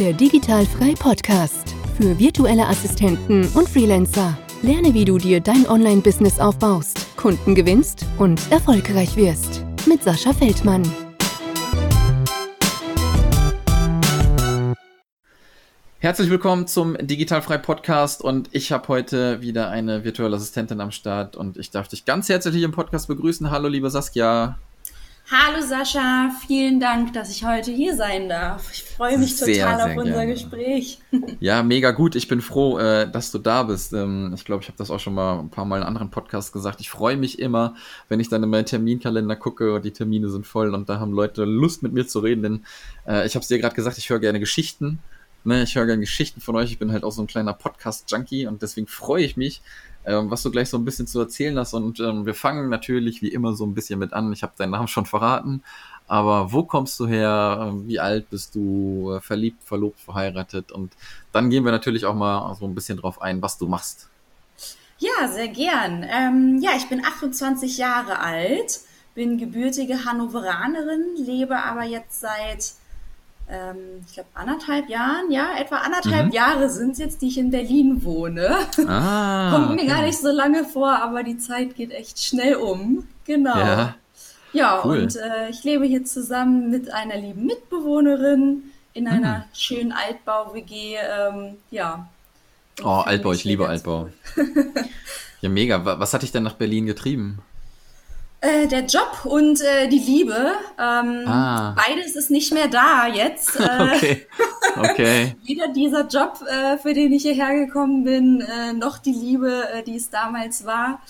Der Digitalfrei Podcast für virtuelle Assistenten und Freelancer. Lerne, wie du dir dein Online-Business aufbaust, Kunden gewinnst und erfolgreich wirst. Mit Sascha Feldmann. Herzlich willkommen zum Digitalfrei Podcast und ich habe heute wieder eine virtuelle Assistentin am Start und ich darf dich ganz herzlich im Podcast begrüßen. Hallo, liebe Saskia. Hallo Sascha, vielen Dank, dass ich heute hier sein darf. Ich freue mich total sehr, sehr auf unser gerne. Gespräch. Ja, mega gut. Ich bin froh, äh, dass du da bist. Ähm, ich glaube, ich habe das auch schon mal ein paar Mal in anderen Podcasts gesagt. Ich freue mich immer, wenn ich dann in meinen Terminkalender gucke und die Termine sind voll und da haben Leute Lust mit mir zu reden. Denn äh, ich habe es dir gerade gesagt, ich höre gerne Geschichten. Ne, ich höre gerne Geschichten von euch. Ich bin halt auch so ein kleiner Podcast-Junkie und deswegen freue ich mich, ähm, was du gleich so ein bisschen zu erzählen hast. Und ähm, wir fangen natürlich wie immer so ein bisschen mit an. Ich habe deinen Namen schon verraten. Aber wo kommst du her? Ähm, wie alt bist du? Verliebt, verlobt, verheiratet? Und dann gehen wir natürlich auch mal so ein bisschen drauf ein, was du machst. Ja, sehr gern. Ähm, ja, ich bin 28 Jahre alt, bin gebürtige Hannoveranerin, lebe aber jetzt seit ähm, ich glaube, anderthalb Jahren, ja, etwa anderthalb mhm. Jahre sind es jetzt, die ich in Berlin wohne. Ah, Kommt mir okay. gar nicht so lange vor, aber die Zeit geht echt schnell um. Genau. Ja, ja cool. und äh, ich lebe hier zusammen mit einer lieben Mitbewohnerin in einer mhm. schönen Altbau-WG. Ähm, ja. Oh, Altbau, ich liebe Altbau. ja, mega. Was hat dich denn nach Berlin getrieben? Äh, der Job und äh, die Liebe. Ähm, ah. Beides ist nicht mehr da jetzt. Äh, okay. okay. Weder dieser Job, äh, für den ich hierher gekommen bin, äh, noch die Liebe, äh, die es damals war.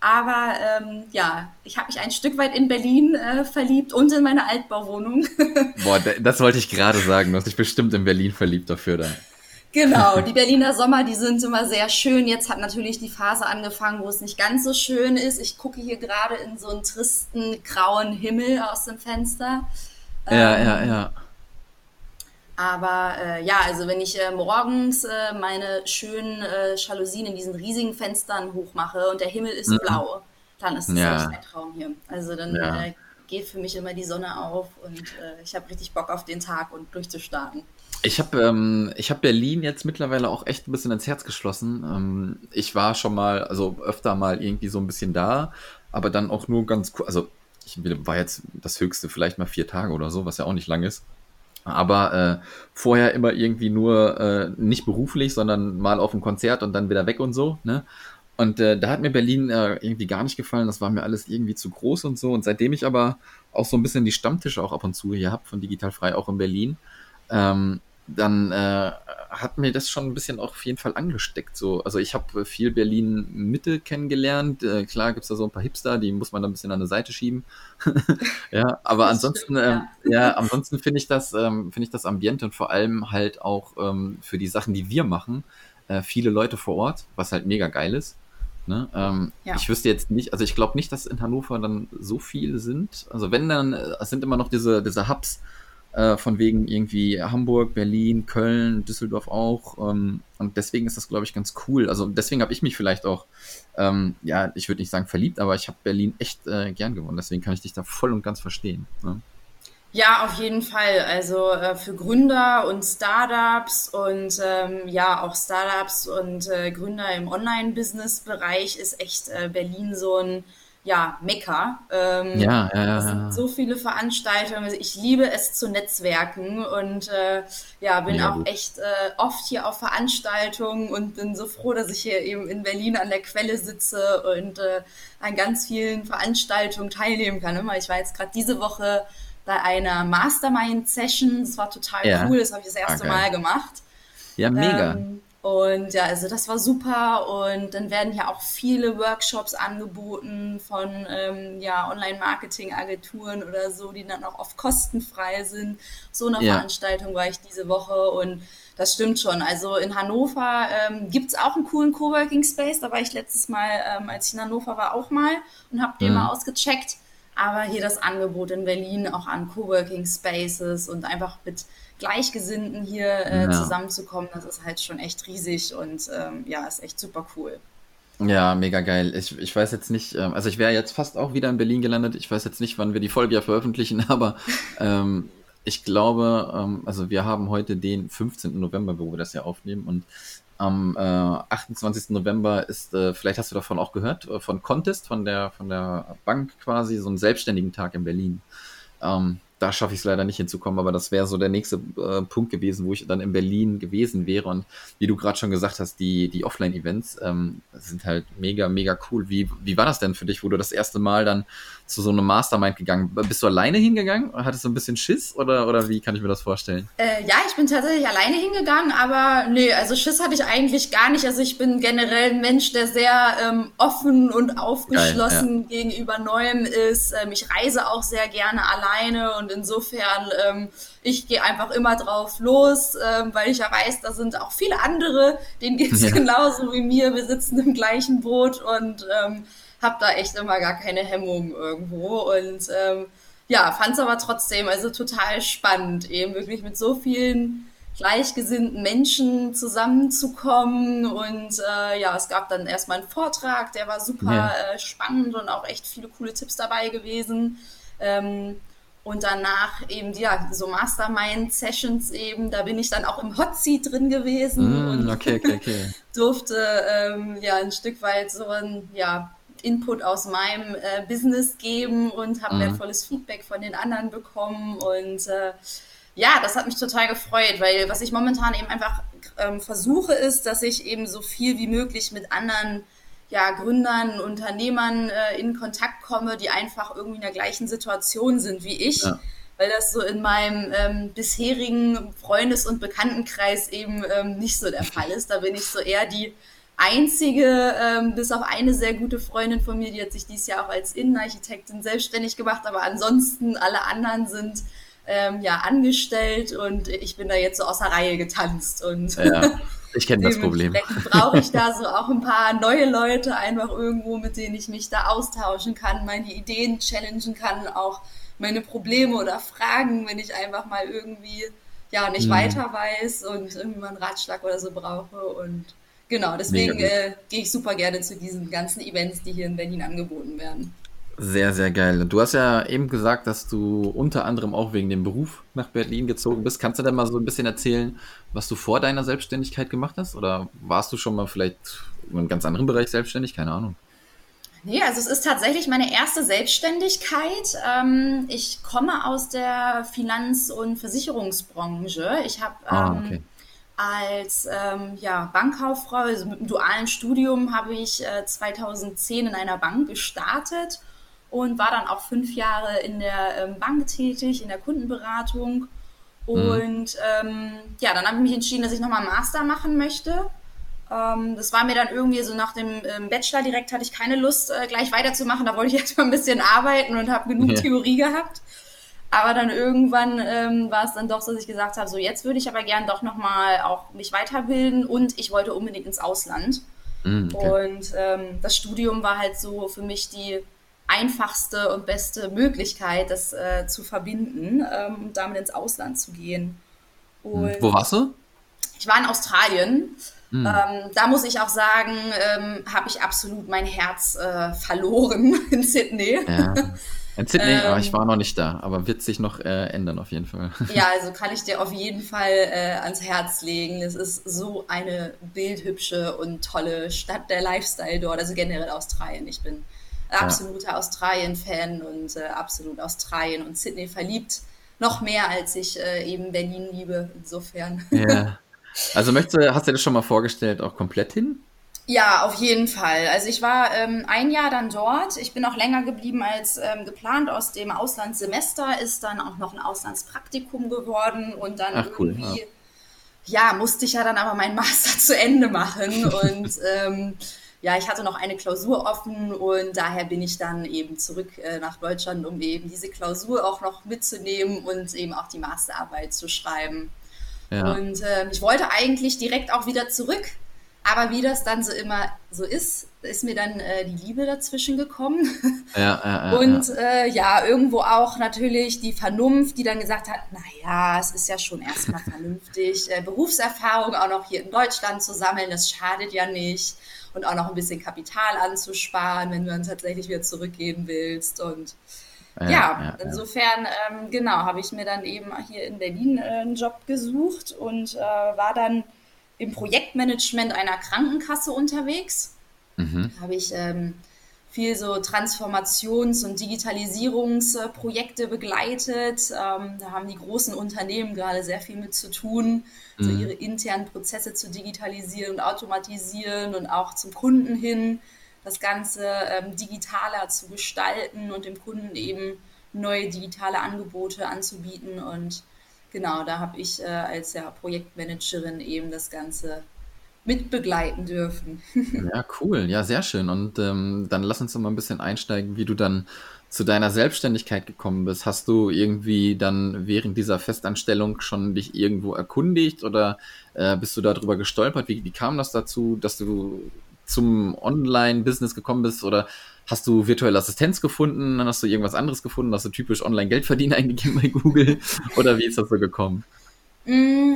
Aber ähm, ja, ich habe mich ein Stück weit in Berlin verliebt und in meine Altbauwohnung. Boah, das wollte ich gerade sagen. Du hast dich bestimmt in Berlin verliebt dafür dann. Genau, die Berliner Sommer, die sind immer sehr schön. Jetzt hat natürlich die Phase angefangen, wo es nicht ganz so schön ist. Ich gucke hier gerade in so einen tristen, grauen Himmel aus dem Fenster. Ja, ähm, ja, ja. Aber äh, ja, also wenn ich äh, morgens äh, meine schönen äh, Jalousien in diesen riesigen Fenstern hochmache und der Himmel ist mhm. blau, dann ist es ja. echt ein Traum hier. Also dann ja. Äh, geht für mich immer die Sonne auf und äh, ich habe richtig Bock auf den Tag und durchzustarten. Ich habe ähm, hab Berlin jetzt mittlerweile auch echt ein bisschen ins Herz geschlossen. Ähm, ich war schon mal, also öfter mal irgendwie so ein bisschen da, aber dann auch nur ganz kurz, also ich war jetzt das höchste vielleicht mal vier Tage oder so, was ja auch nicht lang ist. Aber äh, vorher immer irgendwie nur äh, nicht beruflich, sondern mal auf ein Konzert und dann wieder weg und so. Ne? Und äh, da hat mir Berlin äh, irgendwie gar nicht gefallen. Das war mir alles irgendwie zu groß und so. Und seitdem ich aber auch so ein bisschen die Stammtische auch ab und zu hier habe von Digital Frei, auch in Berlin, ähm, dann äh, hat mir das schon ein bisschen auch auf jeden Fall angesteckt. So. Also ich habe viel Berlin Mitte kennengelernt. Äh, klar gibt es da so ein paar Hipster, die muss man da ein bisschen an der Seite schieben. ja, aber das ansonsten, stimmt, ja. Ähm, ja. ansonsten finde ich das, ähm, finde ich das Ambiente und vor allem halt auch ähm, für die Sachen, die wir machen, äh, viele Leute vor Ort, was halt mega geil ist. Ne? Ähm, ja. Ich wüsste jetzt nicht, also ich glaube nicht, dass in Hannover dann so viele sind. Also wenn dann, äh, es sind immer noch diese, diese Hubs, äh, von wegen irgendwie Hamburg, Berlin, Köln, Düsseldorf auch. Ähm, und deswegen ist das, glaube ich, ganz cool. Also deswegen habe ich mich vielleicht auch, ähm, ja, ich würde nicht sagen verliebt, aber ich habe Berlin echt äh, gern gewonnen. Deswegen kann ich dich da voll und ganz verstehen. Ne? Ja, auf jeden Fall. Also äh, für Gründer und Startups und ähm, ja auch Startups und äh, Gründer im Online-Business-Bereich ist echt äh, Berlin so ein ja, Mekka. Ähm, ja, ja, ja. Es sind so viele Veranstaltungen. Ich liebe es zu netzwerken und äh, ja, bin ja, auch gut. echt äh, oft hier auf Veranstaltungen und bin so froh, dass ich hier eben in Berlin an der Quelle sitze und äh, an ganz vielen Veranstaltungen teilnehmen kann. Ich war jetzt gerade diese Woche bei einer Mastermind-Session. Das war total ja. cool. Das habe ich das erste okay. Mal gemacht. Ja, mega. Ähm, und ja, also das war super. Und dann werden hier auch viele Workshops angeboten von ähm, ja, Online-Marketing-Agenturen oder so, die dann auch oft kostenfrei sind. So eine ja. Veranstaltung war ich diese Woche und das stimmt schon. Also in Hannover ähm, gibt es auch einen coolen Coworking Space. Da war ich letztes Mal, ähm, als ich in Hannover war, auch mal und habe den mhm. mal ausgecheckt. Aber hier das Angebot in Berlin auch an Coworking Spaces und einfach mit Gleichgesinnten hier äh, ja. zusammenzukommen, das ist halt schon echt riesig und ähm, ja, ist echt super cool. Ja, mega geil. Ich, ich weiß jetzt nicht, ähm, also ich wäre jetzt fast auch wieder in Berlin gelandet. Ich weiß jetzt nicht, wann wir die Folge ja veröffentlichen, aber ähm, ich glaube, ähm, also wir haben heute den 15. November, wo wir das ja aufnehmen und am äh, 28. November ist, äh, vielleicht hast du davon auch gehört, äh, von Contest, von der, von der Bank quasi, so einen selbstständigen Tag in Berlin. Ähm, da schaffe ich es leider nicht hinzukommen, aber das wäre so der nächste äh, Punkt gewesen, wo ich dann in Berlin gewesen wäre. Und wie du gerade schon gesagt hast, die, die Offline-Events ähm, sind halt mega, mega cool. Wie, wie war das denn für dich, wo du das erste Mal dann zu so einem Mastermind gegangen? Bist du alleine hingegangen? Hattest du ein bisschen Schiss oder, oder wie kann ich mir das vorstellen? Äh, ja, ich bin tatsächlich alleine hingegangen, aber nee, also Schiss hatte ich eigentlich gar nicht. Also ich bin generell ein Mensch, der sehr ähm, offen und aufgeschlossen Geil, ja. gegenüber Neuem ist. Ähm, ich reise auch sehr gerne alleine und insofern, ähm, ich gehe einfach immer drauf los, ähm, weil ich ja weiß, da sind auch viele andere, denen geht's ja. genauso wie mir. Wir sitzen im gleichen Boot und ähm, habe da echt immer gar keine Hemmung irgendwo und ähm, ja, fand es aber trotzdem also total spannend, eben wirklich mit so vielen gleichgesinnten Menschen zusammenzukommen und äh, ja, es gab dann erstmal einen Vortrag, der war super ja. äh, spannend und auch echt viele coole Tipps dabei gewesen. Ähm, und danach eben, ja, so Mastermind-Sessions eben, da bin ich dann auch im Hot Seat drin gewesen mm, und okay, okay, okay. durfte ähm, ja ein Stück weit so ein, ja, Input aus meinem äh, Business geben und habe mhm. wertvolles Feedback von den anderen bekommen. Und äh, ja, das hat mich total gefreut, weil was ich momentan eben einfach ähm, versuche, ist, dass ich eben so viel wie möglich mit anderen ja, Gründern, Unternehmern äh, in Kontakt komme, die einfach irgendwie in der gleichen Situation sind wie ich. Ja. Weil das so in meinem ähm, bisherigen Freundes- und Bekanntenkreis eben ähm, nicht so der Fall ist. Da bin ich so eher die einzige, ähm, bis auf eine sehr gute Freundin von mir, die hat sich dieses Jahr auch als Innenarchitektin selbstständig gemacht, aber ansonsten alle anderen sind ähm, ja angestellt und ich bin da jetzt so außer Reihe getanzt und ja, ich kenne das Problem. brauche ich da so auch ein paar neue Leute einfach irgendwo, mit denen ich mich da austauschen kann, meine Ideen challengen kann, auch meine Probleme oder Fragen, wenn ich einfach mal irgendwie ja nicht mhm. weiter weiß und irgendwie mal einen Ratschlag oder so brauche und Genau, deswegen äh, gehe ich super gerne zu diesen ganzen Events, die hier in Berlin angeboten werden. Sehr, sehr geil. Du hast ja eben gesagt, dass du unter anderem auch wegen dem Beruf nach Berlin gezogen bist. Kannst du denn mal so ein bisschen erzählen, was du vor deiner Selbstständigkeit gemacht hast? Oder warst du schon mal vielleicht in einem ganz anderen Bereich selbstständig? Keine Ahnung. Nee, also es ist tatsächlich meine erste Selbstständigkeit. Ähm, ich komme aus der Finanz- und Versicherungsbranche. Ich habe ah, ähm, okay als ähm, ja, Bankkauffrau, also mit einem dualen Studium, habe ich äh, 2010 in einer Bank gestartet und war dann auch fünf Jahre in der ähm, Bank tätig, in der Kundenberatung. Mhm. Und mhm. ähm, ja, dann habe ich mich entschieden, dass ich nochmal einen Master machen möchte. Ähm, das war mir dann irgendwie so nach dem ähm, Bachelor direkt hatte ich keine Lust, äh, gleich weiterzumachen. Da wollte ich erstmal ein bisschen arbeiten und habe genug ja. Theorie gehabt. Aber dann irgendwann ähm, war es dann doch so, dass ich gesagt habe, so jetzt würde ich aber gern doch nochmal auch mich weiterbilden und ich wollte unbedingt ins Ausland. Mm, okay. Und ähm, das Studium war halt so für mich die einfachste und beste Möglichkeit, das äh, zu verbinden ähm, und damit ins Ausland zu gehen. Mm. Und Wo warst du? Ich war in Australien. Mm. Ähm, da muss ich auch sagen, ähm, habe ich absolut mein Herz äh, verloren in Sydney. Ja. In Sydney, ähm, aber ich war noch nicht da, aber wird sich noch äh, ändern auf jeden Fall. Ja, also kann ich dir auf jeden Fall äh, ans Herz legen. Es ist so eine bildhübsche und tolle Stadt, der Lifestyle dort, also generell Australien. Ich bin absoluter ja. Australien-Fan und äh, absolut Australien und Sydney verliebt. Noch mehr, als ich äh, eben Berlin liebe, insofern. Ja. Also möchtest du, hast du dir das schon mal vorgestellt, auch komplett hin? Ja, auf jeden Fall. Also ich war ähm, ein Jahr dann dort. Ich bin auch länger geblieben als ähm, geplant. Aus dem Auslandssemester ist dann auch noch ein Auslandspraktikum geworden und dann Ach, cool, irgendwie, ja. ja. musste ich ja dann aber meinen Master zu Ende machen und ähm, ja, ich hatte noch eine Klausur offen und daher bin ich dann eben zurück äh, nach Deutschland, um eben diese Klausur auch noch mitzunehmen und eben auch die Masterarbeit zu schreiben. Ja. Und äh, ich wollte eigentlich direkt auch wieder zurück aber wie das dann so immer so ist, ist mir dann äh, die Liebe dazwischen gekommen. Ja, ja, ja, und äh, ja, irgendwo auch natürlich die Vernunft, die dann gesagt hat, naja, es ist ja schon erstmal vernünftig, äh, Berufserfahrung auch noch hier in Deutschland zu sammeln, das schadet ja nicht. Und auch noch ein bisschen Kapital anzusparen, wenn du dann tatsächlich wieder zurückgehen willst. Und Ja, ja, insofern, ähm, genau, habe ich mir dann eben hier in Berlin äh, einen Job gesucht und äh, war dann im Projektmanagement einer Krankenkasse unterwegs. Mhm. Habe ich ähm, viel so Transformations- und Digitalisierungsprojekte begleitet. Ähm, da haben die großen Unternehmen gerade sehr viel mit zu tun, mhm. so ihre internen Prozesse zu digitalisieren und automatisieren und auch zum Kunden hin das Ganze ähm, digitaler zu gestalten und dem Kunden eben neue digitale Angebote anzubieten. Und genau, da habe ich äh, als ja, Projektmanagerin eben das Ganze mitbegleiten dürfen. Ja, cool. Ja, sehr schön. Und ähm, dann lass uns mal ein bisschen einsteigen, wie du dann zu deiner Selbstständigkeit gekommen bist. Hast du irgendwie dann während dieser Festanstellung schon dich irgendwo erkundigt oder äh, bist du darüber gestolpert? Wie, wie kam das dazu, dass du zum Online-Business gekommen bist oder hast du virtuelle Assistenz gefunden, dann hast du irgendwas anderes gefunden, hast du typisch Online-Geld verdienen eingegeben bei Google oder wie ist das so gekommen? Mm,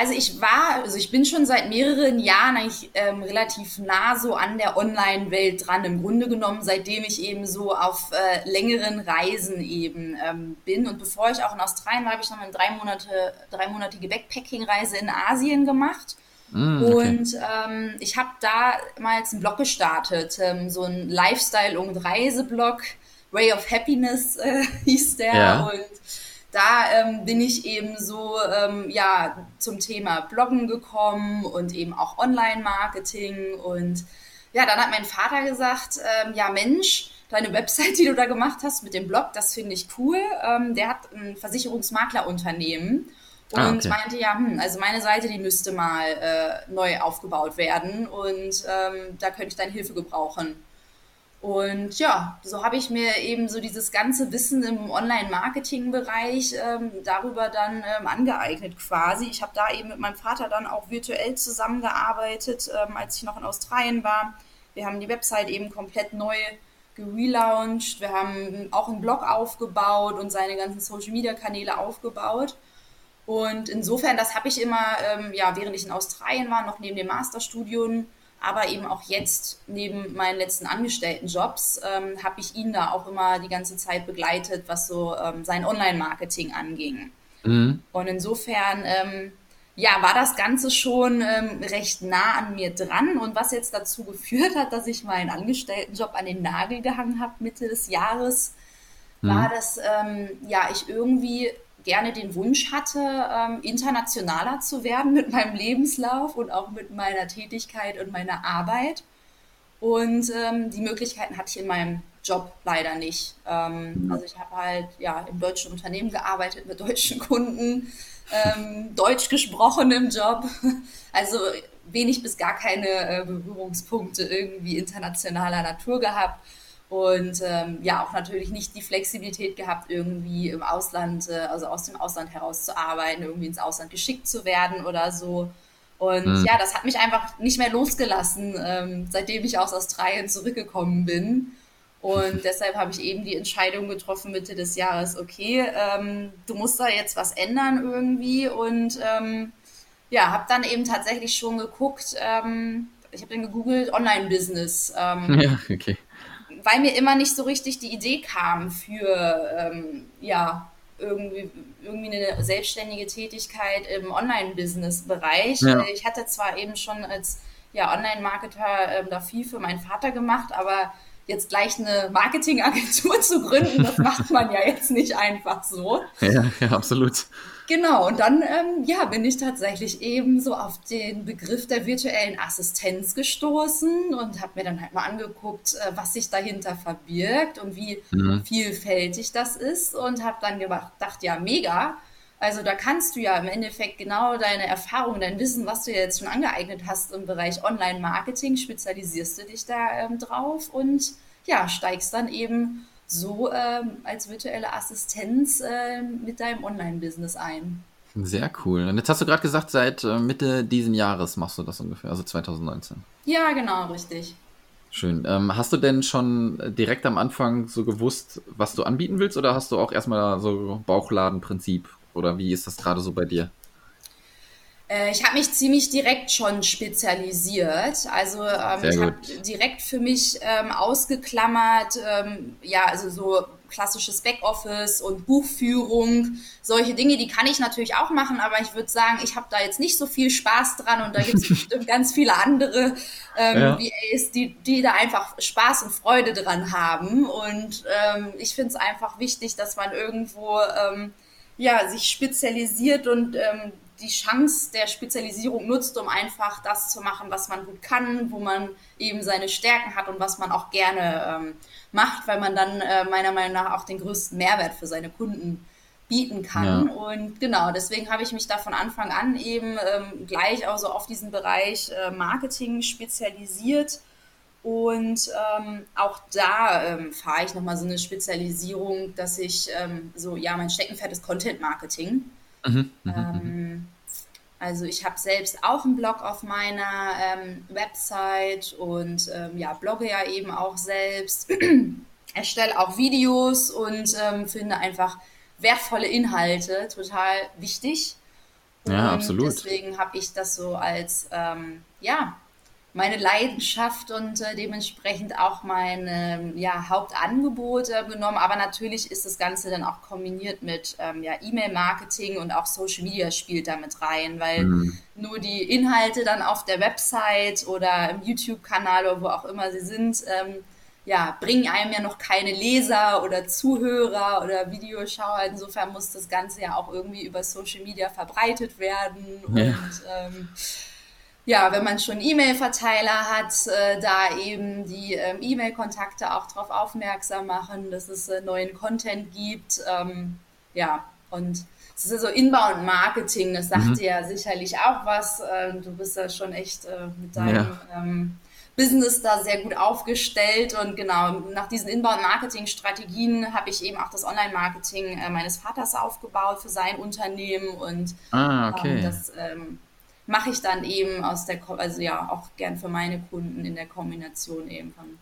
also ich war, also ich bin schon seit mehreren Jahren eigentlich ähm, relativ nah so an der Online-Welt dran. Im Grunde genommen, seitdem ich eben so auf äh, längeren Reisen eben ähm, bin. Und bevor ich auch in Australien war, habe ich noch eine drei Monate, dreimonatige Backpacking-Reise in Asien gemacht. Mm, okay. Und ähm, ich habe damals einen Blog gestartet, ähm, so ein Lifestyle- und Reiseblog. Way of Happiness äh, hieß der. Ja. Und da ähm, bin ich eben so ähm, ja, zum Thema Bloggen gekommen und eben auch Online-Marketing. Und ja, dann hat mein Vater gesagt, ähm, ja Mensch, deine Website, die du da gemacht hast mit dem Blog, das finde ich cool. Ähm, der hat ein Versicherungsmaklerunternehmen und ah, okay. meinte, ja, hm, also meine Seite, die müsste mal äh, neu aufgebaut werden und ähm, da könnte ich deine Hilfe gebrauchen. Und ja, so habe ich mir eben so dieses ganze Wissen im Online-Marketing-Bereich ähm, darüber dann ähm, angeeignet quasi. Ich habe da eben mit meinem Vater dann auch virtuell zusammengearbeitet, ähm, als ich noch in Australien war. Wir haben die Website eben komplett neu gelauncht. Wir haben auch einen Blog aufgebaut und seine ganzen Social-Media-Kanäle aufgebaut. Und insofern, das habe ich immer, ähm, ja, während ich in Australien war, noch neben dem Masterstudium aber eben auch jetzt neben meinen letzten Angestelltenjobs ähm, habe ich ihn da auch immer die ganze Zeit begleitet, was so ähm, sein Online-Marketing anging. Mhm. Und insofern, ähm, ja, war das Ganze schon ähm, recht nah an mir dran und was jetzt dazu geführt hat, dass ich meinen Angestelltenjob an den Nagel gehangen habe Mitte des Jahres, mhm. war, dass ähm, ja ich irgendwie gerne den Wunsch hatte, ähm, internationaler zu werden mit meinem Lebenslauf und auch mit meiner Tätigkeit und meiner Arbeit. Und ähm, die Möglichkeiten hatte ich in meinem Job leider nicht. Ähm, also ich habe halt ja im deutschen Unternehmen gearbeitet mit deutschen Kunden, ähm, Deutsch gesprochen im Job. Also wenig bis gar keine äh, Berührungspunkte irgendwie internationaler Natur gehabt und ähm, ja auch natürlich nicht die Flexibilität gehabt, irgendwie im Ausland, äh, also aus dem Ausland heraus zu arbeiten, irgendwie ins Ausland geschickt zu werden oder so. Und mhm. ja, das hat mich einfach nicht mehr losgelassen, ähm, seitdem ich aus Australien zurückgekommen bin. Und deshalb habe ich eben die Entscheidung getroffen Mitte des Jahres, okay, ähm, du musst da jetzt was ändern irgendwie. Und ähm, ja, habe dann eben tatsächlich schon geguckt, ähm, ich habe dann gegoogelt, Online-Business. Ähm, ja, okay weil mir immer nicht so richtig die Idee kam für ähm, ja, irgendwie, irgendwie eine selbstständige Tätigkeit im Online-Business-Bereich. Ja. Ich hatte zwar eben schon als ja, Online-Marketer ähm, da viel für meinen Vater gemacht, aber jetzt gleich eine Marketingagentur zu gründen, das macht man ja jetzt nicht einfach so. Ja, ja absolut. Genau, und dann ähm, ja, bin ich tatsächlich eben so auf den Begriff der virtuellen Assistenz gestoßen und habe mir dann halt mal angeguckt, äh, was sich dahinter verbirgt und wie mhm. vielfältig das ist und habe dann gedacht, ja, mega. Also da kannst du ja im Endeffekt genau deine Erfahrung, dein Wissen, was du jetzt schon angeeignet hast im Bereich Online-Marketing, spezialisierst du dich da ähm, drauf und ja, steigst dann eben so ähm, als virtuelle Assistenz äh, mit deinem Online-Business ein. Sehr cool. Und jetzt hast du gerade gesagt, seit äh, Mitte diesen Jahres machst du das ungefähr, also 2019. Ja, genau, richtig. Schön. Ähm, hast du denn schon direkt am Anfang so gewusst, was du anbieten willst, oder hast du auch erstmal so Bauchladenprinzip? Oder wie ist das gerade so bei dir? Äh, ich habe mich ziemlich direkt schon spezialisiert. Also ähm, ich habe direkt für mich ähm, ausgeklammert, ähm, ja, also so klassisches Backoffice und Buchführung, solche Dinge, die kann ich natürlich auch machen, aber ich würde sagen, ich habe da jetzt nicht so viel Spaß dran und da gibt es bestimmt ganz viele andere ähm, ja. VAs, die, die da einfach Spaß und Freude dran haben. Und ähm, ich finde es einfach wichtig, dass man irgendwo ähm, ja, sich spezialisiert und ähm, die Chance der Spezialisierung nutzt, um einfach das zu machen, was man gut kann, wo man eben seine Stärken hat und was man auch gerne ähm, macht, weil man dann äh, meiner Meinung nach auch den größten Mehrwert für seine Kunden bieten kann. Ja. Und genau, deswegen habe ich mich da von Anfang an eben ähm, gleich auch so auf diesen Bereich äh, Marketing spezialisiert. Und ähm, auch da ähm, fahre ich nochmal so eine Spezialisierung, dass ich ähm, so, ja, mein Steckenpferd ist Content Marketing. Mhm, mhm, ähm, also ich habe selbst auch einen Blog auf meiner ähm, Website und ähm, ja, blogge ja eben auch selbst, erstelle auch Videos und finde einfach wertvolle Inhalte total wichtig. Ja, und absolut. Deswegen habe ich das so als ja, meine Leidenschaft und äh, dementsprechend auch mein ähm, ja, Hauptangebot äh, genommen. Aber natürlich ist das Ganze dann auch kombiniert mit ähm, ja, E-Mail-Marketing und auch Social Media spielt damit rein, weil mhm. nur die Inhalte dann auf der Website oder im YouTube-Kanal oder wo auch immer sie sind, ähm, ja, bringen einem ja noch keine Leser oder Zuhörer oder Videoschauer. Insofern muss das Ganze ja auch irgendwie über Social Media verbreitet werden. Ja. Und ähm, ja, wenn man schon E-Mail-Verteiler hat, äh, da eben die ähm, E-Mail-Kontakte auch darauf aufmerksam machen, dass es äh, neuen Content gibt. Ähm, ja, und es ist so Inbound-Marketing, das sagt mhm. dir ja sicherlich auch was. Äh, du bist ja schon echt äh, mit deinem ja. ähm, Business da sehr gut aufgestellt und genau nach diesen Inbound-Marketing-Strategien habe ich eben auch das Online-Marketing äh, meines Vaters aufgebaut für sein Unternehmen und ah, okay. Ähm, das ähm, mache ich dann eben aus der, also ja, auch gern für meine Kunden in der Kombination eben von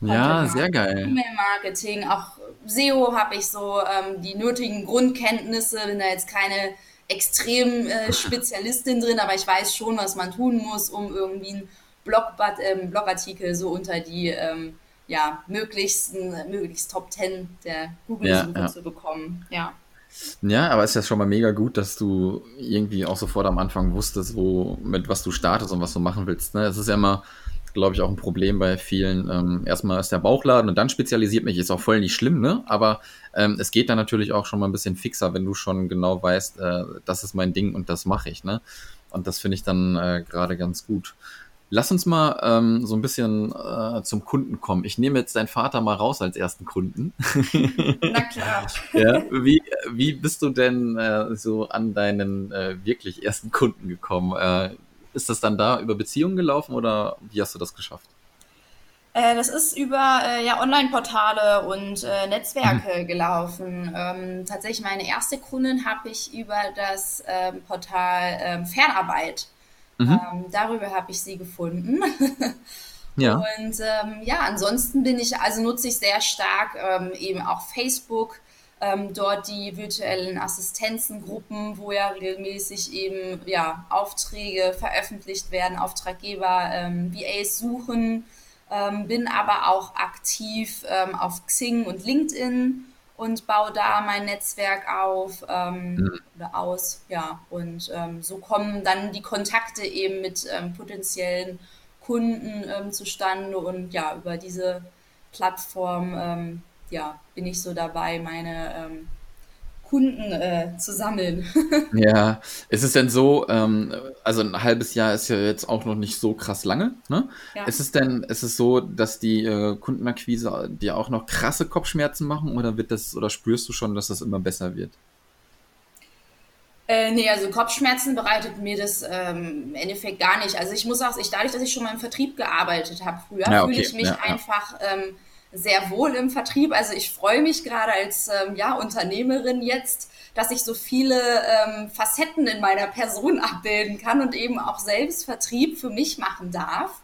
ja, sehr geil. E-Mail-Marketing, auch SEO habe ich so ähm, die nötigen Grundkenntnisse, bin da jetzt keine extrem äh, Spezialistin drin, aber ich weiß schon, was man tun muss, um irgendwie einen Blog, ähm, Blogartikel so unter die ähm, ja, möglichsten, möglichst Top 10 der Google-Suche ja, ja. zu bekommen. Ja. Ja, aber es ist ja schon mal mega gut, dass du irgendwie auch sofort am Anfang wusstest, wo, mit was du startest und was du machen willst. Ne? Es ist ja immer, glaube ich, auch ein Problem bei vielen. Ähm, erstmal ist der Bauchladen und dann spezialisiert mich, ist auch voll nicht schlimm, ne? Aber ähm, es geht dann natürlich auch schon mal ein bisschen fixer, wenn du schon genau weißt, äh, das ist mein Ding und das mache ich, ne? Und das finde ich dann äh, gerade ganz gut. Lass uns mal ähm, so ein bisschen äh, zum Kunden kommen. Ich nehme jetzt deinen Vater mal raus als ersten Kunden. Na klar. ja, wie, wie bist du denn äh, so an deinen äh, wirklich ersten Kunden gekommen? Äh, ist das dann da über Beziehungen gelaufen oder wie hast du das geschafft? Äh, das ist über äh, ja, Online-Portale und Netzwerke mhm. gelaufen. Ähm, tatsächlich meine erste Kundin habe ich über das ähm, Portal ähm, Fernarbeit Mhm. Ähm, darüber habe ich sie gefunden. ja. Und ähm, ja, ansonsten bin ich, also nutze ich sehr stark ähm, eben auch Facebook, ähm, dort die virtuellen Assistenzengruppen, wo ja regelmäßig eben ja, Aufträge veröffentlicht werden, Auftraggeber ähm, VAs suchen, ähm, bin aber auch aktiv auf Xing und LinkedIn und baue da mein Netzwerk auf ähm, mhm. oder aus. Ja, und ähm, so kommen dann die Kontakte eben mit ähm, potenziellen Kunden ähm, zustande und ja, über diese Plattform ähm, ja, bin ich so dabei, meine ähm, Kunden äh, zu sammeln. ja, ist es denn so, ähm, also ein halbes Jahr ist ja jetzt auch noch nicht so krass lange, ne? Ja. Ist es denn, ist es so, dass die äh, Kundenakquise dir auch noch krasse Kopfschmerzen machen oder wird das, oder spürst du schon, dass das immer besser wird? Äh, nee, also Kopfschmerzen bereitet mir das ähm, im Endeffekt gar nicht. Also ich muss auch, ich, dadurch, dass ich schon mal im Vertrieb gearbeitet habe früher, ja, okay. fühle ich mich ja, einfach ähm, sehr wohl im Vertrieb. Also ich freue mich gerade als ähm, ja, Unternehmerin jetzt, dass ich so viele ähm, Facetten in meiner Person abbilden kann und eben auch selbst Vertrieb für mich machen darf.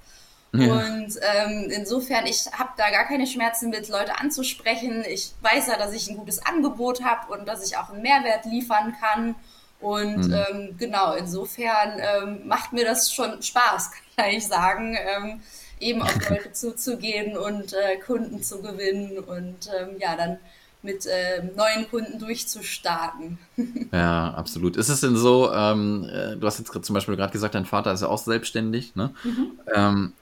Ja. Und ähm, insofern, ich habe da gar keine Schmerzen mit, Leute anzusprechen. Ich weiß ja, dass ich ein gutes Angebot habe und dass ich auch einen Mehrwert liefern kann. Und mhm. ähm, genau, insofern ähm, macht mir das schon Spaß, kann ich sagen. Ähm, eben auf Leute zuzugehen und äh, Kunden zu gewinnen und ähm, ja, dann mit äh, neuen Kunden durchzustarten. Ja, absolut. Ist es denn so, ähm, äh, du hast jetzt zum Beispiel gerade gesagt, dein Vater ist ja auch selbstständig, ne? Mhm. Ähm,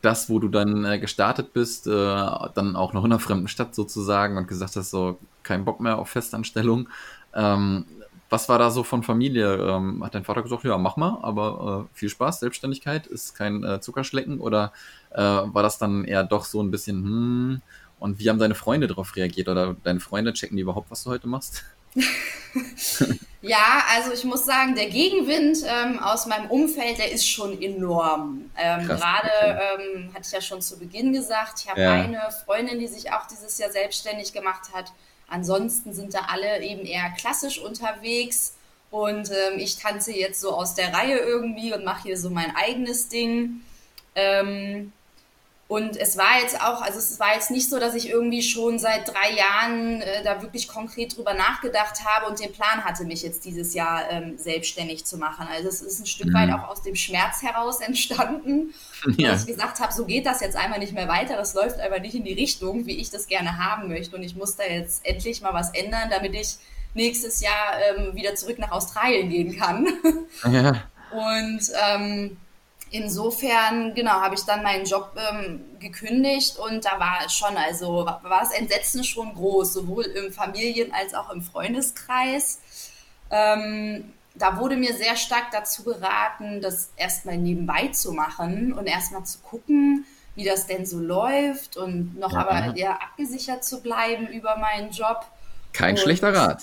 das, wo du dann äh, gestartet bist, äh, dann auch noch in einer fremden Stadt sozusagen und gesagt hast, so kein Bock mehr auf Festanstellung. Ähm, was war da so von Familie? Ähm, hat dein Vater gesagt, ja, mach mal, aber äh, viel Spaß, Selbstständigkeit ist kein äh, Zuckerschlecken oder äh, war das dann eher doch so ein bisschen, hm, und wie haben deine Freunde darauf reagiert oder deine Freunde checken die überhaupt, was du heute machst? ja, also ich muss sagen, der Gegenwind ähm, aus meinem Umfeld, der ist schon enorm. Ähm, Gerade ähm, hatte ich ja schon zu Beginn gesagt, ich habe ja. eine Freundin, die sich auch dieses Jahr selbstständig gemacht hat. Ansonsten sind da alle eben eher klassisch unterwegs. Und ähm, ich tanze jetzt so aus der Reihe irgendwie und mache hier so mein eigenes Ding. Ähm, und es war jetzt auch, also es war jetzt nicht so, dass ich irgendwie schon seit drei Jahren äh, da wirklich konkret drüber nachgedacht habe und den Plan hatte, mich jetzt dieses Jahr ähm, selbstständig zu machen. Also es ist ein Stück mhm. weit auch aus dem Schmerz heraus entstanden, ja. dass ich gesagt habe, so geht das jetzt einmal nicht mehr weiter, das läuft einfach nicht in die Richtung, wie ich das gerne haben möchte. Und ich muss da jetzt endlich mal was ändern, damit ich nächstes Jahr ähm, wieder zurück nach Australien gehen kann. Ja. Und ähm, insofern, genau, habe ich dann meinen Job ähm, gekündigt und da war es schon, also war das Entsetzen schon groß, sowohl im Familien- als auch im Freundeskreis. Ähm, da wurde mir sehr stark dazu geraten, das erstmal nebenbei zu machen und erstmal zu gucken, wie das denn so läuft und noch ja. aber eher abgesichert zu bleiben über meinen Job. Kein und, schlechter Rat.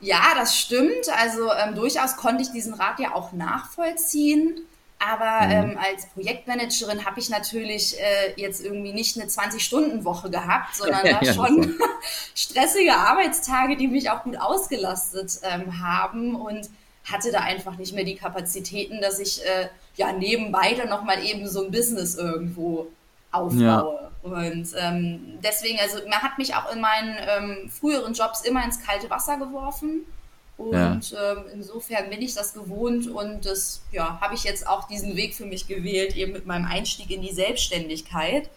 Ja, das stimmt. Also ähm, durchaus konnte ich diesen Rat ja auch nachvollziehen. Aber mhm. ähm, als Projektmanagerin habe ich natürlich äh, jetzt irgendwie nicht eine 20-Stunden-Woche gehabt, sondern ja, ja, schon stressige Arbeitstage, die mich auch gut ausgelastet ähm, haben und hatte da einfach nicht mehr die Kapazitäten, dass ich äh, ja nebenbei dann nochmal eben so ein Business irgendwo aufbaue. Und ähm, deswegen, also man hat mich auch in meinen ähm, früheren Jobs immer ins kalte Wasser geworfen. Und ja. ähm, insofern bin ich das gewohnt und das ja, habe ich jetzt auch diesen Weg für mich gewählt, eben mit meinem Einstieg in die Selbstständigkeit.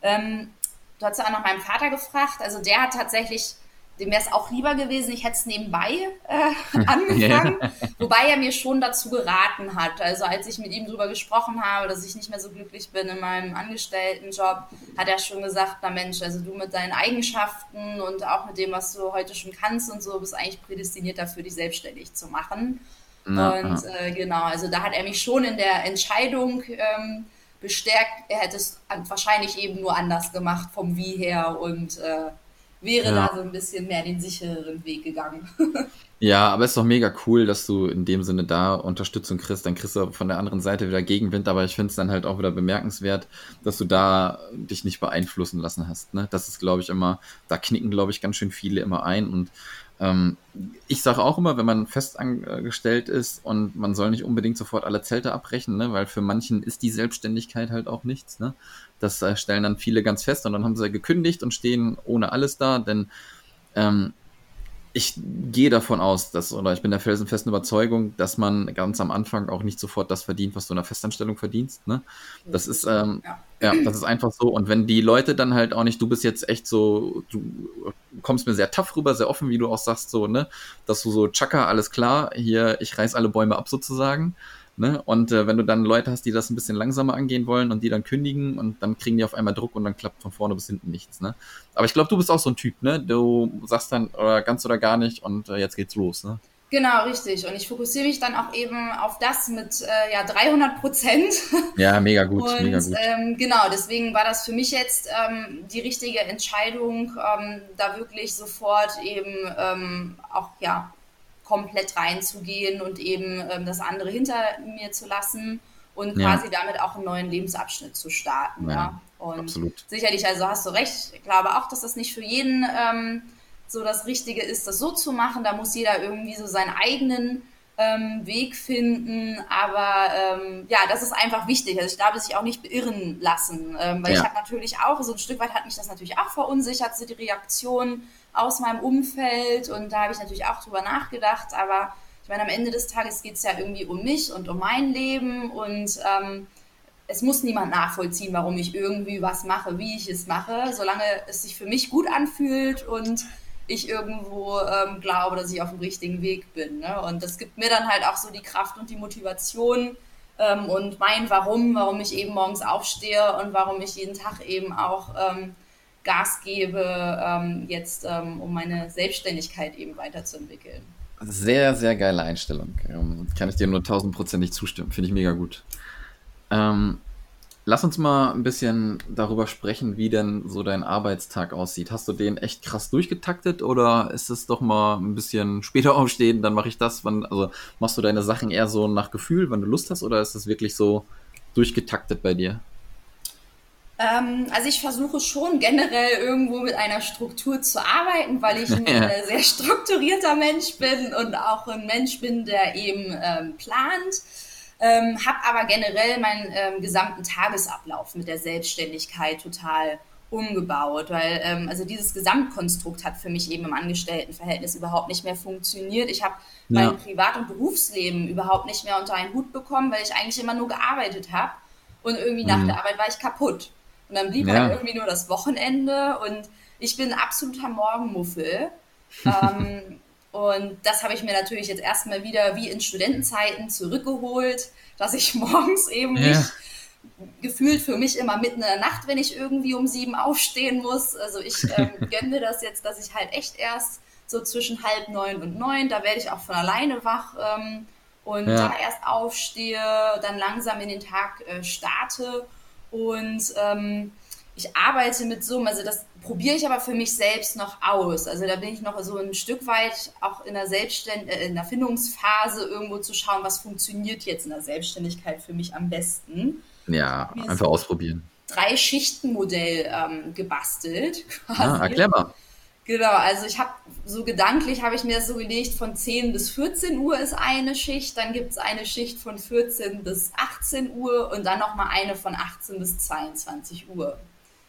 Ähm, du hast ja auch nach meinem Vater gefragt. Also der hat tatsächlich dem wäre es auch lieber gewesen, ich hätte es nebenbei äh, angefangen, wobei er mir schon dazu geraten hat. Also als ich mit ihm darüber gesprochen habe, dass ich nicht mehr so glücklich bin in meinem Angestelltenjob, hat er schon gesagt, na Mensch, also du mit deinen Eigenschaften und auch mit dem, was du heute schon kannst und so, bist eigentlich prädestiniert dafür, dich selbstständig zu machen. Na, und äh, genau, also da hat er mich schon in der Entscheidung ähm, bestärkt, er hätte es wahrscheinlich eben nur anders gemacht vom Wie her und äh, wäre ja. da so ein bisschen mehr den sichereren Weg gegangen. ja, aber es ist doch mega cool, dass du in dem Sinne da Unterstützung kriegst. Dann kriegst du von der anderen Seite wieder Gegenwind, aber ich finde es dann halt auch wieder bemerkenswert, dass du da dich nicht beeinflussen lassen hast. Ne? Das ist, glaube ich, immer, da knicken, glaube ich, ganz schön viele immer ein und ähm, ich sage auch immer, wenn man festangestellt ist und man soll nicht unbedingt sofort alle Zelte abbrechen, ne? weil für manchen ist die Selbstständigkeit halt auch nichts. Ne? Das äh, stellen dann viele ganz fest und dann haben sie gekündigt und stehen ohne alles da, denn ähm, ich gehe davon aus, dass, oder ich bin der felsenfesten Überzeugung, dass man ganz am Anfang auch nicht sofort das verdient, was du in einer Festanstellung verdienst. Ne? Das ist, ähm, ja. ja. das ist einfach so. Und wenn die Leute dann halt auch nicht, du bist jetzt echt so, du kommst mir sehr tough rüber, sehr offen, wie du auch sagst, so, ne, dass du so, Chaka, alles klar, hier, ich reiß alle Bäume ab sozusagen. Ne? Und äh, wenn du dann Leute hast, die das ein bisschen langsamer angehen wollen und die dann kündigen und dann kriegen die auf einmal Druck und dann klappt von vorne bis hinten nichts. Ne? Aber ich glaube, du bist auch so ein Typ, ne? Du sagst dann oder ganz oder gar nicht und äh, jetzt geht's los, ne? Genau, richtig. Und ich fokussiere mich dann auch eben auf das mit äh, ja, 300 Prozent. Ja, mega gut. Und mega gut. Ähm, genau, deswegen war das für mich jetzt ähm, die richtige Entscheidung, ähm, da wirklich sofort eben ähm, auch ja komplett reinzugehen und eben ähm, das andere hinter mir zu lassen und ja. quasi damit auch einen neuen Lebensabschnitt zu starten. Ja, ja. Und absolut. sicherlich, also hast du recht, ich glaube auch, dass das nicht für jeden ähm, so das Richtige ist, das so zu machen. Da muss jeder irgendwie so seinen eigenen ähm, Weg finden. Aber ähm, ja, das ist einfach wichtig. Also ich glaube, sich auch nicht beirren lassen. Ähm, weil ja. ich habe natürlich auch, so ein Stück weit hat mich das natürlich auch verunsichert, so die Reaktion aus meinem Umfeld und da habe ich natürlich auch drüber nachgedacht, aber ich meine, am Ende des Tages geht es ja irgendwie um mich und um mein Leben und ähm, es muss niemand nachvollziehen, warum ich irgendwie was mache, wie ich es mache, solange es sich für mich gut anfühlt und ich irgendwo ähm, glaube, dass ich auf dem richtigen Weg bin. Ne? Und das gibt mir dann halt auch so die Kraft und die Motivation ähm, und mein Warum, warum ich eben morgens aufstehe und warum ich jeden Tag eben auch ähm, Gas gebe, ähm, jetzt ähm, um meine Selbstständigkeit eben weiterzuentwickeln. Sehr, sehr geile Einstellung. Ähm, kann ich dir nur tausendprozentig zustimmen. Finde ich mega gut. Ähm, Lass uns mal ein bisschen darüber sprechen, wie denn so dein Arbeitstag aussieht. Hast du den echt krass durchgetaktet oder ist es doch mal ein bisschen später aufstehen, dann mache ich das? Wann, also machst du deine Sachen eher so nach Gefühl, wenn du Lust hast, oder ist es wirklich so durchgetaktet bei dir? Ähm, also ich versuche schon generell irgendwo mit einer Struktur zu arbeiten, weil ich ein ja. Äh, sehr strukturierter Mensch bin und auch ein Mensch bin, der eben ähm, plant ähm, habe aber generell meinen ähm, gesamten Tagesablauf mit der Selbstständigkeit total umgebaut, weil ähm, also dieses Gesamtkonstrukt hat für mich eben im Angestelltenverhältnis überhaupt nicht mehr funktioniert. Ich habe ja. mein Privat- und Berufsleben überhaupt nicht mehr unter einen Hut bekommen, weil ich eigentlich immer nur gearbeitet habe und irgendwie nach mhm. der Arbeit war ich kaputt. Und dann blieb ja. halt irgendwie nur das Wochenende und ich bin ein absoluter Morgenmuffel. ähm, und das habe ich mir natürlich jetzt erstmal wieder wie in Studentenzeiten zurückgeholt, dass ich morgens eben ja. nicht gefühlt für mich immer mitten in der Nacht, wenn ich irgendwie um sieben aufstehen muss. Also ich ähm, gönne mir das jetzt, dass ich halt echt erst so zwischen halb neun und neun, da werde ich auch von alleine wach ähm, und ja. da erst aufstehe, dann langsam in den Tag äh, starte und ähm, ich arbeite mit Summen, also das probiere ich aber für mich selbst noch aus. Also da bin ich noch so ein Stück weit auch in der Selbstständ äh, in der Findungsphase irgendwo zu schauen, was funktioniert jetzt in der Selbstständigkeit für mich am besten. Ja, einfach ausprobieren. Drei Schichtenmodell ähm, gebastelt. Ah, quasi. Ah, erklär mal. Genau, also ich habe so gedanklich habe ich mir das so gelegt, von 10 bis 14 Uhr ist eine Schicht, dann gibt es eine Schicht von 14 bis 18 Uhr und dann nochmal eine von 18 bis 22 Uhr.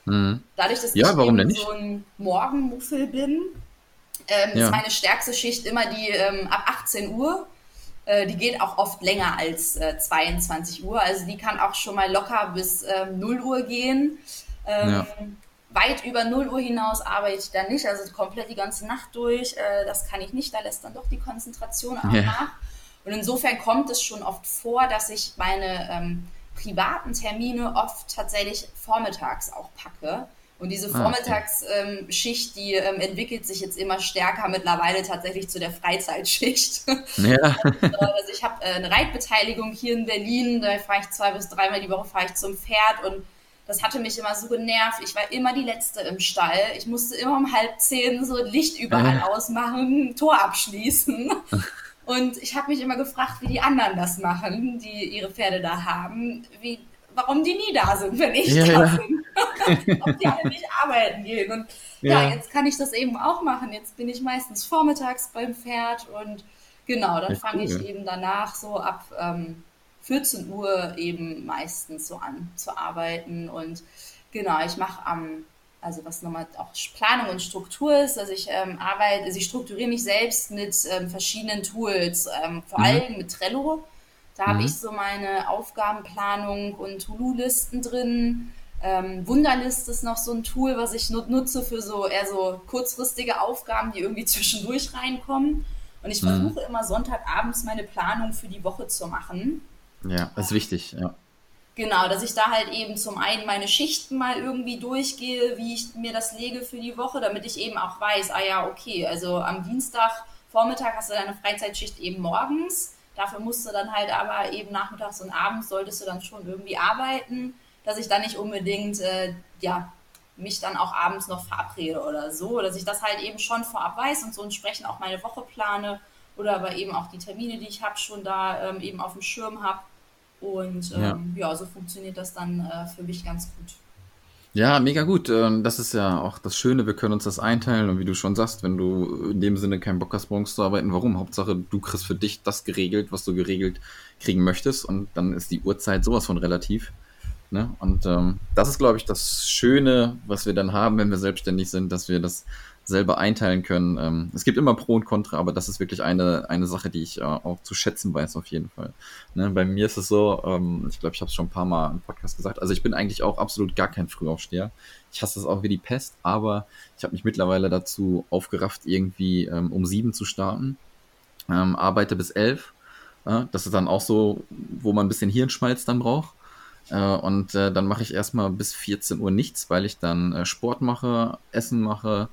Mhm. Dadurch, dass ja, ich so ein Morgenmuffel bin, ähm, ja. ist meine stärkste Schicht immer die ähm, ab 18 Uhr. Äh, die geht auch oft länger als äh, 22 Uhr. Also die kann auch schon mal locker bis ähm, 0 Uhr gehen. Ähm, ja. Weit über 0 Uhr hinaus arbeite ich dann nicht, also komplett die ganze Nacht durch. Äh, das kann ich nicht, da lässt dann doch die Konzentration auch ja. nach. Und insofern kommt es schon oft vor, dass ich meine ähm, privaten Termine oft tatsächlich vormittags auch packe. Und diese Vormittagsschicht, ah, okay. die ähm, entwickelt sich jetzt immer stärker mittlerweile tatsächlich zu der Freizeitschicht. Ja. Also ich habe äh, eine Reitbeteiligung hier in Berlin, da fahre ich zwei bis dreimal die Woche fahre ich zum Pferd und das hatte mich immer so genervt. Ich war immer die Letzte im Stall. Ich musste immer um halb zehn so Licht überall ja. ausmachen, Tor abschließen. Und ich habe mich immer gefragt, wie die anderen das machen, die ihre Pferde da haben, wie, warum die nie da sind, wenn ich ja, da ja. bin. Ob die alle nicht arbeiten gehen. Und ja. ja. jetzt kann ich das eben auch machen. Jetzt bin ich meistens vormittags beim Pferd und genau, dann fange ich eben danach so ab ähm, 14 Uhr eben meistens so an zu arbeiten. Und genau, ich mache am also was nochmal auch Planung und Struktur ist. Also ich ähm, arbeite, also ich strukturiere mich selbst mit ähm, verschiedenen Tools, ähm, vor mhm. allem mit Trello. Da mhm. habe ich so meine Aufgabenplanung und To-Do-Listen drin. Ähm, Wunderlist ist noch so ein Tool, was ich nutze für so eher so kurzfristige Aufgaben, die irgendwie zwischendurch reinkommen. Und ich mhm. versuche immer Sonntagabends meine Planung für die Woche zu machen. Ja, das ist wichtig, ja. Genau, dass ich da halt eben zum einen meine Schichten mal irgendwie durchgehe, wie ich mir das lege für die Woche, damit ich eben auch weiß, ah ja, okay, also am Dienstag Vormittag hast du deine Freizeitschicht eben morgens. Dafür musst du dann halt aber eben nachmittags und abends solltest du dann schon irgendwie arbeiten, dass ich dann nicht unbedingt, äh, ja, mich dann auch abends noch verabrede oder so, dass ich das halt eben schon vorab weiß und so entsprechend auch meine Woche plane oder aber eben auch die Termine, die ich habe, schon da ähm, eben auf dem Schirm habe und ähm, ja. ja. so funktioniert das dann äh, für mich ganz gut. Ja, mega gut. Ähm, das ist ja auch das Schöne, wir können uns das einteilen und wie du schon sagst, wenn du in dem Sinne keinen Bock hast, morgens zu arbeiten, warum? Hauptsache, du kriegst für dich das geregelt, was du geregelt kriegen möchtest und dann ist die Uhrzeit sowas von relativ. Ne? Und ähm, das ist, glaube ich, das Schöne, was wir dann haben, wenn wir selbstständig sind, dass wir das selber einteilen können. Ähm, es gibt immer Pro und Contra, aber das ist wirklich eine, eine Sache, die ich äh, auch zu schätzen weiß, auf jeden Fall. Ne, bei mir ist es so, ähm, ich glaube, ich habe es schon ein paar Mal im Podcast gesagt, also ich bin eigentlich auch absolut gar kein Frühaufsteher. Ich hasse das auch wie die Pest, aber ich habe mich mittlerweile dazu aufgerafft, irgendwie ähm, um sieben zu starten, ähm, arbeite bis elf. Äh, das ist dann auch so, wo man ein bisschen Hirnschmalz dann braucht. Äh, und äh, dann mache ich erstmal bis 14 Uhr nichts, weil ich dann äh, Sport mache, Essen mache,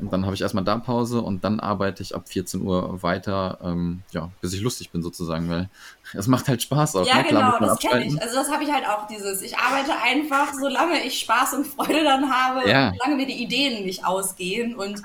und dann habe ich erstmal da Pause und dann arbeite ich ab 14 Uhr weiter, ähm, ja, bis ich lustig bin sozusagen, weil es macht halt Spaß auch. Ja, ne? genau, das kenne ich. Also das habe ich halt auch dieses. Ich arbeite einfach, solange ich Spaß und Freude dann habe, ja. solange mir die Ideen nicht ausgehen und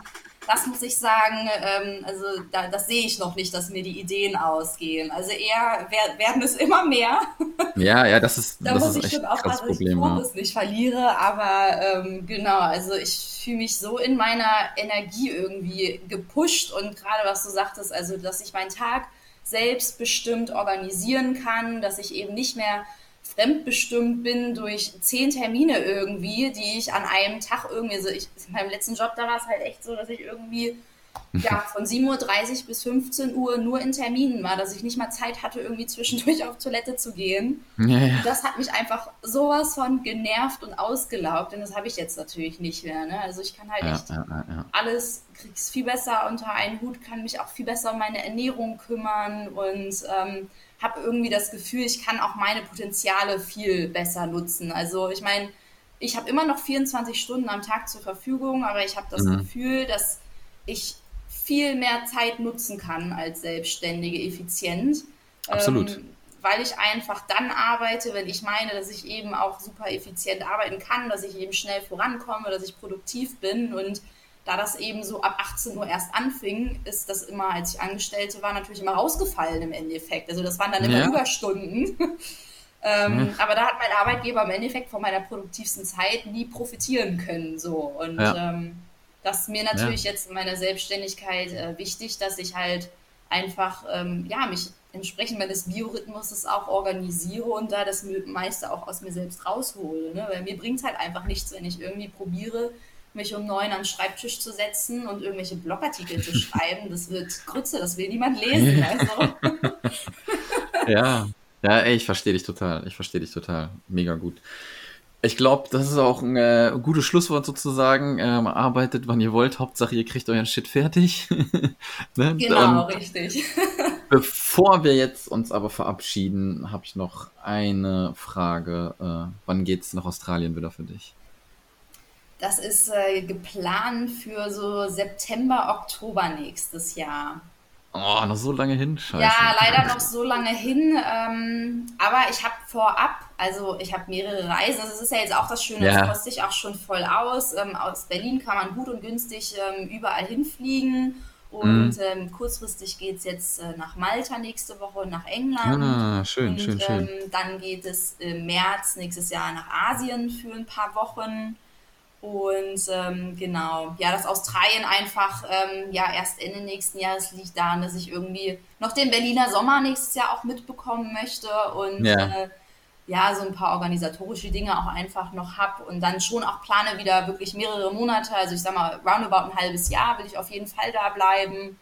das muss ich sagen, ähm, also da, das sehe ich noch nicht, dass mir die Ideen ausgehen. Also eher wer, werden es immer mehr. Ja, ja, das ist da das muss ist ich schon aufpassen, dass ich den Fokus ja. nicht verliere. Aber ähm, genau, also ich fühle mich so in meiner Energie irgendwie gepusht und gerade was du sagtest, also dass ich meinen Tag selbstbestimmt organisieren kann, dass ich eben nicht mehr fremdbestimmt bin durch zehn Termine irgendwie, die ich an einem Tag irgendwie, also ich, in meinem letzten Job, da war es halt echt so, dass ich irgendwie ja, von 7.30 Uhr bis 15 Uhr nur in Terminen war, dass ich nicht mal Zeit hatte, irgendwie zwischendurch auf Toilette zu gehen. Ja, ja. Das hat mich einfach sowas von genervt und ausgelaugt, und das habe ich jetzt natürlich nicht mehr. Ne? Also ich kann halt ja, echt alles, krieg's viel besser unter einen Hut, kann mich auch viel besser um meine Ernährung kümmern und ähm, habe irgendwie das Gefühl, ich kann auch meine Potenziale viel besser nutzen. Also ich meine, ich habe immer noch 24 Stunden am Tag zur Verfügung, aber ich habe das mhm. Gefühl, dass ich viel mehr Zeit nutzen kann als Selbstständige effizient. Absolut. Ähm, weil ich einfach dann arbeite, wenn ich meine, dass ich eben auch super effizient arbeiten kann, dass ich eben schnell vorankomme, dass ich produktiv bin und da das eben so ab 18 Uhr erst anfing, ist das immer, als ich Angestellte war, natürlich immer rausgefallen im Endeffekt. Also das waren dann immer ja. Überstunden. ähm, ja. Aber da hat mein Arbeitgeber im Endeffekt von meiner produktivsten Zeit nie profitieren können. So. Und ja. ähm, das ist mir natürlich jetzt in meiner Selbstständigkeit äh, wichtig, dass ich halt einfach ähm, ja, mich entsprechend meines Biorhythmuses auch organisiere und da das meiste auch aus mir selbst raushole. Ne? Weil mir bringt es halt einfach nichts, wenn ich irgendwie probiere, mich um neun an den Schreibtisch zu setzen und irgendwelche Blogartikel zu schreiben. Das wird Grütze, das will niemand lesen. Also. ja, ja, ey, ich verstehe dich total. Ich verstehe dich total. Mega gut. Ich glaube, das ist auch ein äh, gutes Schlusswort sozusagen. Ähm, arbeitet, wann ihr wollt. Hauptsache, ihr kriegt euren Shit fertig. ne? Genau, Und richtig. bevor wir jetzt uns aber verabschieden, habe ich noch eine Frage. Äh, wann geht's nach Australien wieder für dich? Das ist äh, geplant für so September, Oktober nächstes Jahr. Oh, noch so lange hin, scheiße. Ja, leider noch so lange hin. Ähm, aber ich habe vorab, also ich habe mehrere Reisen. Das ist ja jetzt auch das Schöne, ja. das kostet sich auch schon voll aus. Ähm, aus Berlin kann man gut und günstig ähm, überall hinfliegen. Und mhm. ähm, kurzfristig geht es jetzt äh, nach Malta nächste Woche, nach England. Ah, schön, und, schön, schön. Ähm, dann geht es im März nächstes Jahr nach Asien für ein paar Wochen. Und ähm, genau, ja, dass Australien einfach ähm, ja erst Ende nächsten Jahres liegt daran, dass ich irgendwie noch den Berliner Sommer nächstes Jahr auch mitbekommen möchte und ja, äh, ja so ein paar organisatorische Dinge auch einfach noch habe und dann schon auch plane wieder wirklich mehrere Monate, also ich sag mal roundabout ein halbes Jahr will ich auf jeden Fall da bleiben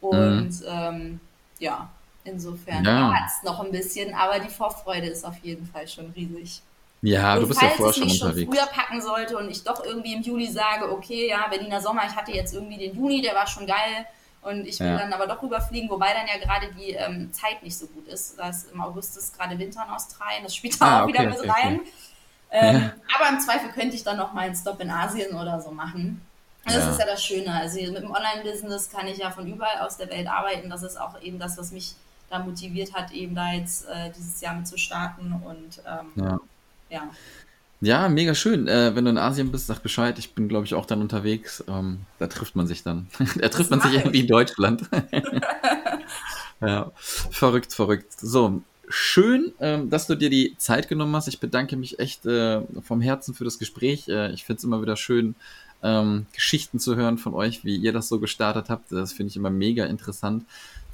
und mhm. ähm, ja, insofern ja. es noch ein bisschen, aber die Vorfreude ist auf jeden Fall schon riesig. Ja, und du bist ja vorher schon unterwegs. Falls ich früher packen sollte und ich doch irgendwie im Juli sage, okay, ja, Berliner Sommer, ich hatte jetzt irgendwie den Juni, der war schon geil und ich will ja. dann aber doch rüberfliegen, wobei dann ja gerade die ähm, Zeit nicht so gut ist. Das Im August ist gerade Winter in Australien, das spielt da ah, auch okay, wieder mit okay, rein. Okay. Ähm, ja. Aber im Zweifel könnte ich dann noch mal einen Stop in Asien oder so machen. Das ja. ist ja das Schöne. Also mit dem Online-Business kann ich ja von überall aus der Welt arbeiten. Das ist auch eben das, was mich da motiviert hat, eben da jetzt äh, dieses Jahr mit zu starten und ähm, ja ja. Ja, mega schön. Äh, wenn du in Asien bist, sag Bescheid. Ich bin, glaube ich, auch dann unterwegs. Ähm, da trifft man sich dann. da trifft man sich irgendwie in Deutschland. ja, verrückt, verrückt. So, schön, ähm, dass du dir die Zeit genommen hast. Ich bedanke mich echt äh, vom Herzen für das Gespräch. Äh, ich finde es immer wieder schön, ähm, Geschichten zu hören von euch, wie ihr das so gestartet habt. Das finde ich immer mega interessant.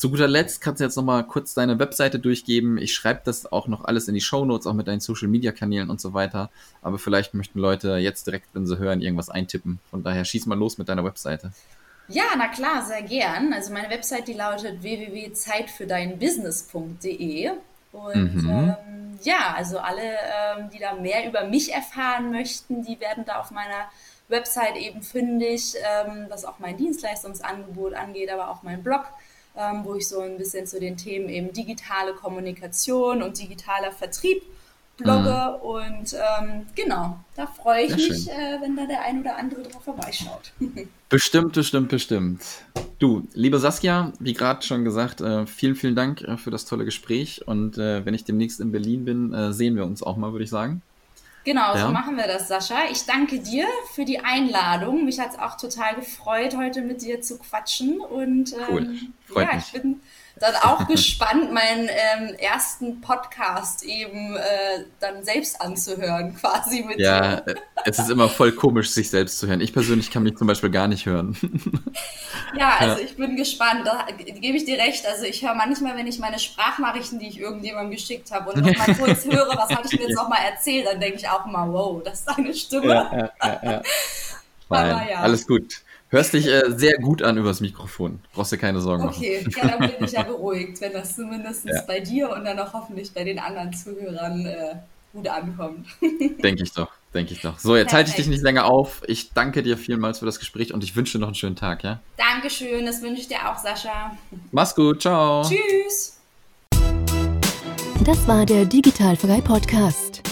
Zu guter Letzt kannst du jetzt nochmal kurz deine Webseite durchgeben. Ich schreibe das auch noch alles in die Show Notes, auch mit deinen Social Media Kanälen und so weiter. Aber vielleicht möchten Leute jetzt direkt, wenn sie hören, irgendwas eintippen. Von daher schieß mal los mit deiner Webseite. Ja, na klar, sehr gern. Also meine Website, die lautet www.zeitfürdeinbusiness.de. Und mhm. ähm, ja, also alle, ähm, die da mehr über mich erfahren möchten, die werden da auf meiner Website eben fündig, ähm, was auch mein Dienstleistungsangebot angeht, aber auch mein Blog ähm, wo ich so ein bisschen zu den Themen eben digitale Kommunikation und digitaler Vertrieb blogge. Mhm. Und ähm, genau, da freue ich Sehr mich, äh, wenn da der ein oder andere drauf vorbeischaut. bestimmt, bestimmt, bestimmt. Du, liebe Saskia, wie gerade schon gesagt, äh, vielen, vielen Dank äh, für das tolle Gespräch. Und äh, wenn ich demnächst in Berlin bin, sehen wir uns auch mal, würde ich sagen. Genau, ja. so machen wir das, Sascha. Ich danke dir für die Einladung. Mich hat es auch total gefreut, heute mit dir zu quatschen. Und ähm, cool. ja, ich bin dann auch gespannt, meinen ähm, ersten Podcast eben äh, dann selbst anzuhören, quasi mit Ja, dir. es ist immer voll komisch, sich selbst zu hören. Ich persönlich kann mich zum Beispiel gar nicht hören. ja, also ja. ich bin gespannt. Da gebe ich dir recht. Also ich höre manchmal, wenn ich meine Sprachnachrichten, die ich irgendjemandem geschickt habe und nochmal kurz höre, was habe ich mir jetzt nochmal erzählt, dann denke ich auch mal, wow, das ist deine Stimme. Ja, ja, ja, ja. Nein, ja. alles gut. Hörst dich äh, sehr gut an übers Mikrofon. Brauchst dir keine Sorgen machen. Okay, ja, dann bin ich ja beruhigt, wenn das zumindest ja. bei dir und dann auch hoffentlich bei den anderen Zuhörern äh, gut ankommt. denke ich doch, denke ich doch. So, jetzt halte ich dich nicht länger auf. Ich danke dir vielmals für das Gespräch und ich wünsche dir noch einen schönen Tag, ja? Dankeschön, das wünsche ich dir auch, Sascha. Mach's gut, ciao. Tschüss. Das war der Digitalfrei Podcast.